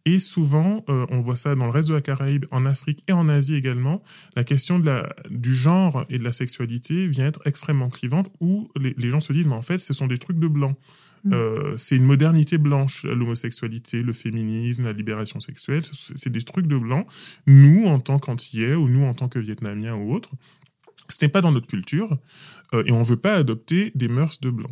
Et souvent, on voit ça dans le reste de la Caraïbe, en Afrique et en Asie également, la question du genre et de la sexualité vient être extrêmement clivante, où les, gens se disent, mais en fait, ce sont des trucs de blancs. Mm. Euh, c'est une modernité blanche, l'homosexualité, le féminisme, la libération sexuelle. C'est des trucs de blanc. Nous, en tant qu'Antillais ou nous, en tant que Vietnamiens ou autres, ce n'est pas dans notre culture euh, et on ne veut pas adopter des mœurs de blanc.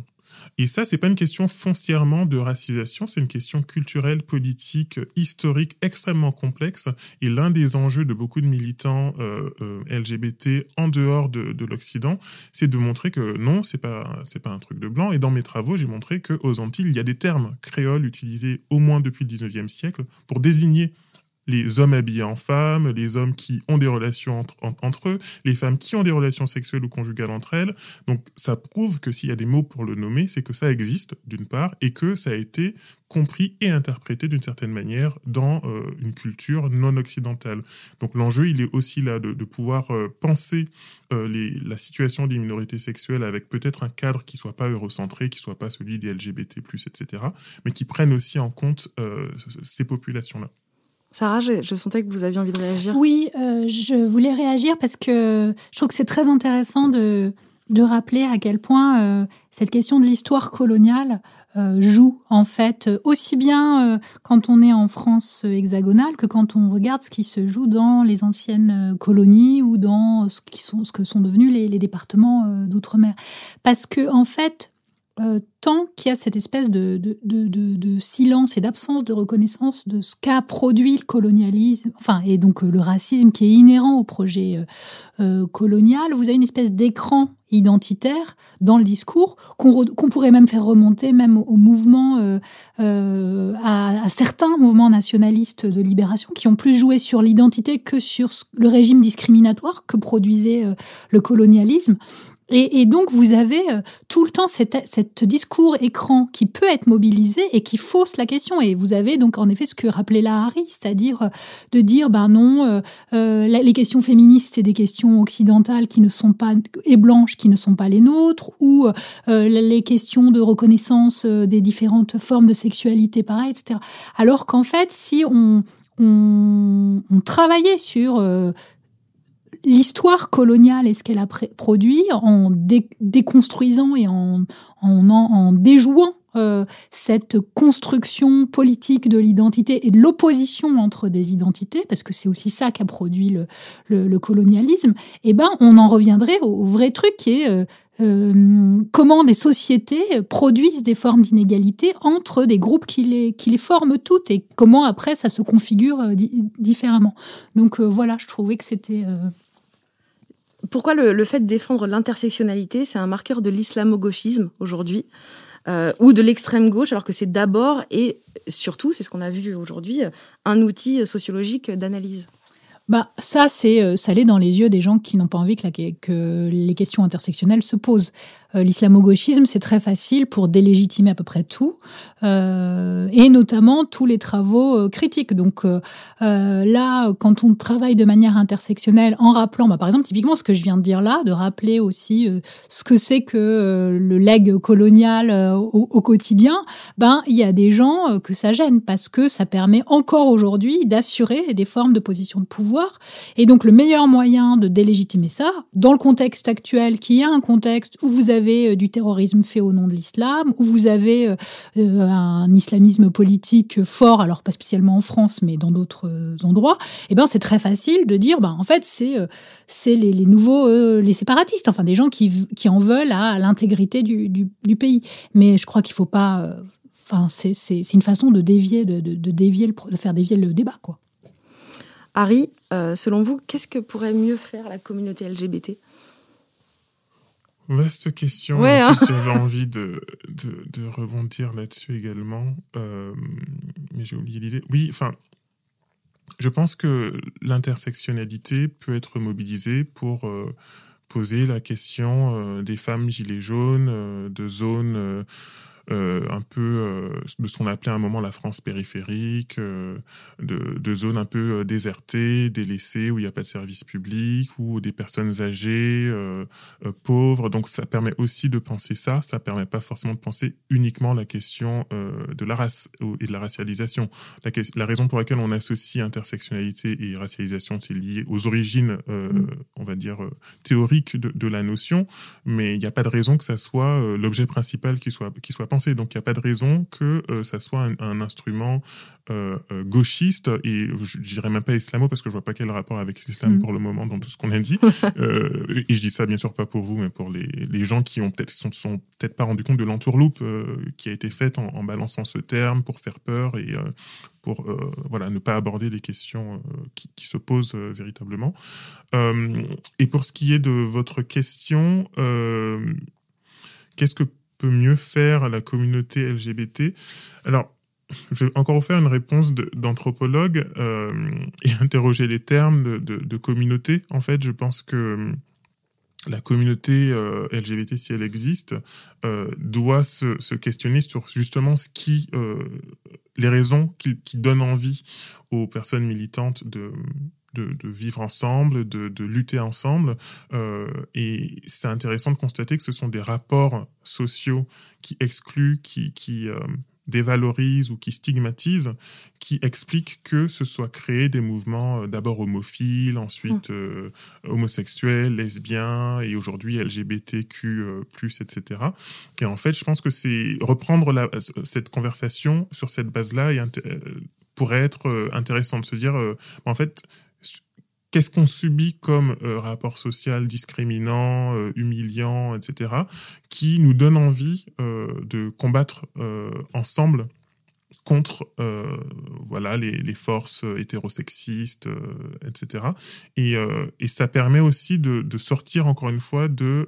Et ça, c'est pas une question foncièrement de racisation, c'est une question culturelle, politique, historique extrêmement complexe. Et l'un des enjeux de beaucoup de militants euh, euh LGBT en dehors de, de l'Occident, c'est de montrer que non, c'est pas c'est pas un truc de blanc. Et dans mes travaux, j'ai montré qu'aux Antilles, il y a des termes créoles utilisés au moins depuis le 19e siècle pour désigner les hommes habillés en femmes, les hommes qui ont des relations entre, eux, les femmes qui ont des relations sexuelles ou conjugales entre elles. Donc ça prouve que s'il y a des mots pour le nommer, c'est que ça existe d'une part et que ça a été compris et interprété d'une certaine manière dans euh, une culture non occidentale. Donc l'enjeu, il est aussi là de, pouvoir euh, penser euh, la situation des minorités sexuelles avec peut-être un cadre qui soit pas eurocentré, qui soit pas celui des LGBT+, etc., mais qui prenne aussi en compte ces populations-là. Sarah, je, sentais que vous aviez envie de réagir. Oui, euh, je voulais réagir parce que je trouve que c'est très intéressant de, de rappeler à quel point euh, cette question de l'histoire coloniale euh, joue en fait aussi bien quand on est en France hexagonale que quand on regarde ce qui se joue dans les anciennes colonies ou dans ce, qui sont, ce que sont devenus les, les départements d'outre-mer. Parce que en fait, euh, tant qu'il y a cette espèce de, silence et d'absence de reconnaissance de ce qu'a produit le colonialisme, enfin, et donc euh, le racisme qui est inhérent au projet euh, colonial, vous avez une espèce d'écran identitaire dans le discours qu'on pourrait même faire remonter même au, mouvement, à, certains mouvements nationalistes de libération qui ont plus joué sur l'identité que sur le régime discriminatoire que produisait le colonialisme. Et, donc, vous avez euh, tout le temps cet, discours écran qui peut être mobilisé et qui fausse la question. Et vous avez donc, en effet, ce que rappelait la Harry, c'est-à-dire euh, de dire, ben non, euh, les questions féministes, c'est des questions occidentales qui ne sont pas, et blanches qui ne sont pas les nôtres, ou les questions de reconnaissance des différentes formes de sexualité, pareil, etc. Alors qu'en fait, si on, on, travaillait sur l'histoire coloniale et ce qu'elle a produit en déconstruisant et en, en, déjouant euh, cette construction politique de l'identité et de l'opposition entre des identités, parce que c'est aussi ça qu'a produit le, colonialisme, eh ben, on en reviendrait au, vrai truc qui est euh, euh, comment des sociétés produisent des formes d'inégalité entre des groupes qui les, qui les forment toutes et comment après ça se configure différemment. Donc voilà, je trouvais que c'était pourquoi le, fait de défendre l'intersectionnalité, c'est un marqueur de l'islamo-gauchisme aujourd'hui euh, ou de l'extrême gauche, alors que c'est d'abord et surtout, c'est ce qu'on a vu aujourd'hui, un outil sociologique d'analyse bah, ça, c'est euh, ça l'est dans les yeux des gens qui n'ont pas envie que, que, les questions intersectionnelles se posent. L'islamo-gauchisme, c'est très facile pour délégitimer à peu près tout, et notamment tous les travaux critiques. Donc là, quand on travaille de manière intersectionnelle, en rappelant, bah, par exemple, typiquement ce que je viens de dire là, de rappeler aussi ce que c'est que le legs colonial au, au, quotidien, ben il y a des gens que ça gêne parce que ça permet encore aujourd'hui d'assurer des formes de position de pouvoir. Et donc le meilleur moyen de délégitimer ça, dans le contexte actuel, qui est un contexte où vous avez euh, du terrorisme fait au nom de l'islam, où vous avez euh, euh, un islamisme politique fort, alors pas spécialement en France, mais dans d'autres endroits, eh ben c'est très facile de dire, ben en fait c'est c'est les, nouveaux les séparatistes, enfin des gens qui qui en veulent à, l'intégrité du, du, pays. Mais je crois qu'il faut pas Enfin, c'est une façon de dévier, de, de, dévier le, de faire dévier le débat, quoi. Harry, selon vous, qu'est-ce que pourrait mieux faire la communauté LGBT Vaste question. Hein. J'avais envie de, de, de rebondir là-dessus également, euh, mais j'ai oublié l'idée. Oui, enfin, je pense que l'intersectionnalité peut être mobilisée pour euh, poser la question des femmes gilets jaunes, de zones euh, un peu euh, de ce qu'on appelait à un moment la France périphérique, euh, de, de, zones un peu désertées, délaissées, où il n'y a pas de service public, ou des personnes âgées, pauvres. Donc ça permet aussi de penser ça, ça permet pas forcément de penser uniquement la question de la race et de la racialisation. La, la, raison pour laquelle on associe intersectionnalité et racialisation, c'est lié aux origines, mm. on va dire, théoriques de, de, la notion, mais il n'y a pas de raison que ça soit l'objet principal qui soit, qui soit Donc il n'y a pas de raison que euh, ça soit un, instrument euh, euh, gauchiste et je dirais même pas islamo parce que je vois pas quel rapport avec l'islam mm. pour le moment dans tout ce qu'on a dit. <laughs> et je dis ça bien sûr pas pour vous, mais pour les, les gens qui ont peut-être sont, sont peut-être pas rendu compte de l'entourloupe qui a été faite en, balançant ce terme pour faire peur et pour voilà ne pas aborder des questions qui, qui, se posent véritablement. et pour ce qui est de votre question, qu'est-ce que peut mieux faire la communauté LGBT Alors, je vais encore faire une réponse d'anthropologue euh, et interroger les termes de, communauté. En fait, je pense que euh, la communauté euh, LGBT, si elle existe, doit se, questionner sur justement ce qui, les raisons qui, qui, donnent envie aux personnes militantes de, de, vivre ensemble, de, lutter ensemble. Euh, et c'est intéressant de constater que ce sont des rapports sociaux qui excluent, qui, qui euh, dévalorisent ou qui stigmatisent, qui expliquent que ce soit créé des mouvements euh, d'abord homophiles, ensuite mmh. homosexuels, lesbiens et aujourd'hui LGBTQ+, etc. Et en fait, je pense que c'est reprendre la, cette conversation sur cette base-là pourrait être intéressant de se dire, en fait, qu'est-ce qu'on subit comme euh, rapport social discriminant, euh, humiliant, etc., qui nous donne envie euh, de combattre ensemble contre voilà les, les, forces hétérosexistes, etc. Et, et, ça permet aussi de, de, sortir encore une fois de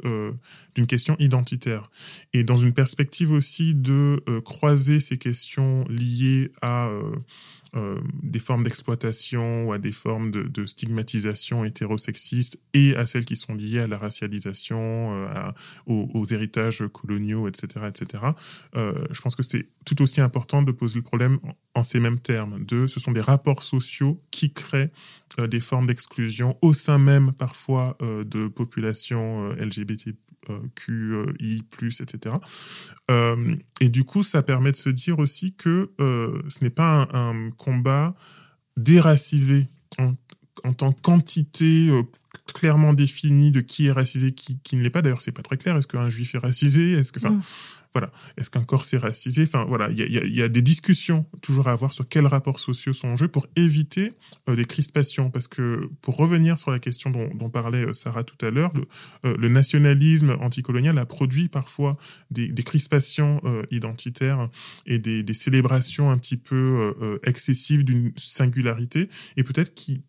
d'une question identitaire et dans une perspective aussi de croiser ces questions liées à euh, des formes d'exploitation ou à des formes de, stigmatisation hétérosexiste et à celles qui sont liées à la racialisation, euh, aux, héritages coloniaux, etc., etc. Euh, je pense que c'est tout aussi important de poser le problème en, ces mêmes termes. De, ce sont des rapports sociaux qui créent des formes d'exclusion au sein même parfois de populations LGBT QI+, etc. Euh, et du coup, ça permet de se dire aussi que euh, ce n'est pas un, combat déracisé en, en tant qu'entité euh, clairement définie de qui est racisé, qui, qui ne l'est pas. D'ailleurs, c'est pas très clair. Est-ce qu'un juif est racisé? Est-ce que, enfin, mm. voilà, est-ce qu'un corps est racisé? Enfin, voilà, il y a, y a, des discussions toujours à avoir sur quels rapports sociaux sont en jeu pour éviter euh, des crispations. Parce que pour revenir sur la question dont, dont parlait euh, Sarah tout à l'heure, le, euh, le, nationalisme anticolonial a produit parfois des, des crispations identitaires et des, des, célébrations un petit peu excessives d'une singularité, et peut-être qui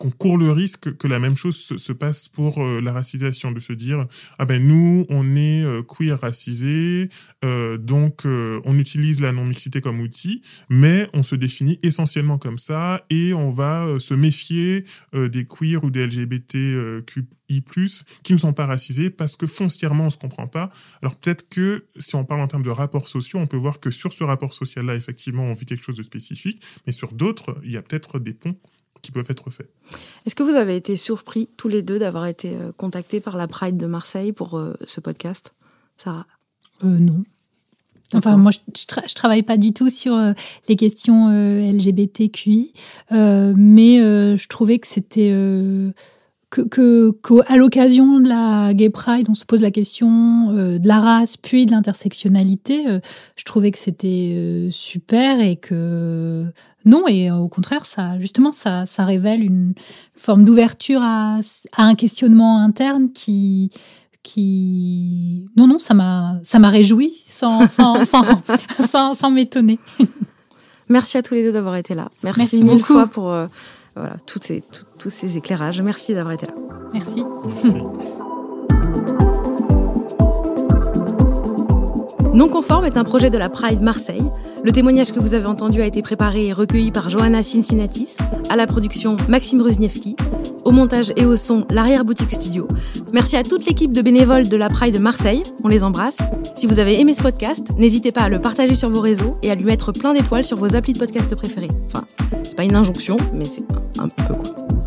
qu'on court le risque que la même chose se, passe pour euh, la racisation, de se dire ah ben nous on est euh, queer racisé, euh, donc on utilise la non mixité comme outil, mais on se définit essentiellement comme ça et on va se méfier des queer ou des LGBTQI+ qui ne sont pas racisés parce que foncièrement on se comprend pas. Alors peut-être que si on parle en termes de rapports sociaux, on peut voir que sur ce rapport social-là effectivement on vit quelque chose de spécifique, mais sur d'autres il y a peut-être des ponts qui peuvent être faits. Est-ce que vous avez été surpris tous les deux d'avoir été euh, contactés par la Pride de Marseille pour euh, ce podcast, Sarah? Euh, Non. Enfin, moi, je, je, travaille pas du tout sur les questions LGBTQI, mais je trouvais que c'était que qu'à l'occasion de la Gay Pride, on se pose la question euh, de la race puis de l'intersectionnalité. Euh, je trouvais que c'était euh, super et que non et au contraire ça justement ça ça révèle une forme d'ouverture à, à un questionnement interne qui qui non non ça m'a ça m'a réjoui sans sans <laughs> sans, sans, sans m'étonner. Merci à tous les deux d'avoir été là. Merci, Merci mille beaucoup. fois pour voilà, tous ces, tous ces éclairages. Merci d'avoir été là. Merci. <laughs> Non conforme est un projet de la Pride Marseille. Le témoignage que vous avez entendu a été préparé et recueilli par Johanna Cincinnatis, à la production Maxime Ruzniewski, au montage et au son l'arrière-boutique studio. Merci à toute l'équipe de bénévoles de la Pride Marseille, on les embrasse. Si vous avez aimé ce podcast, n'hésitez pas à le partager sur vos réseaux et à lui mettre plein d'étoiles sur vos applis de podcast préférés. Enfin, c'est pas une injonction, mais c'est un, un peu quoi.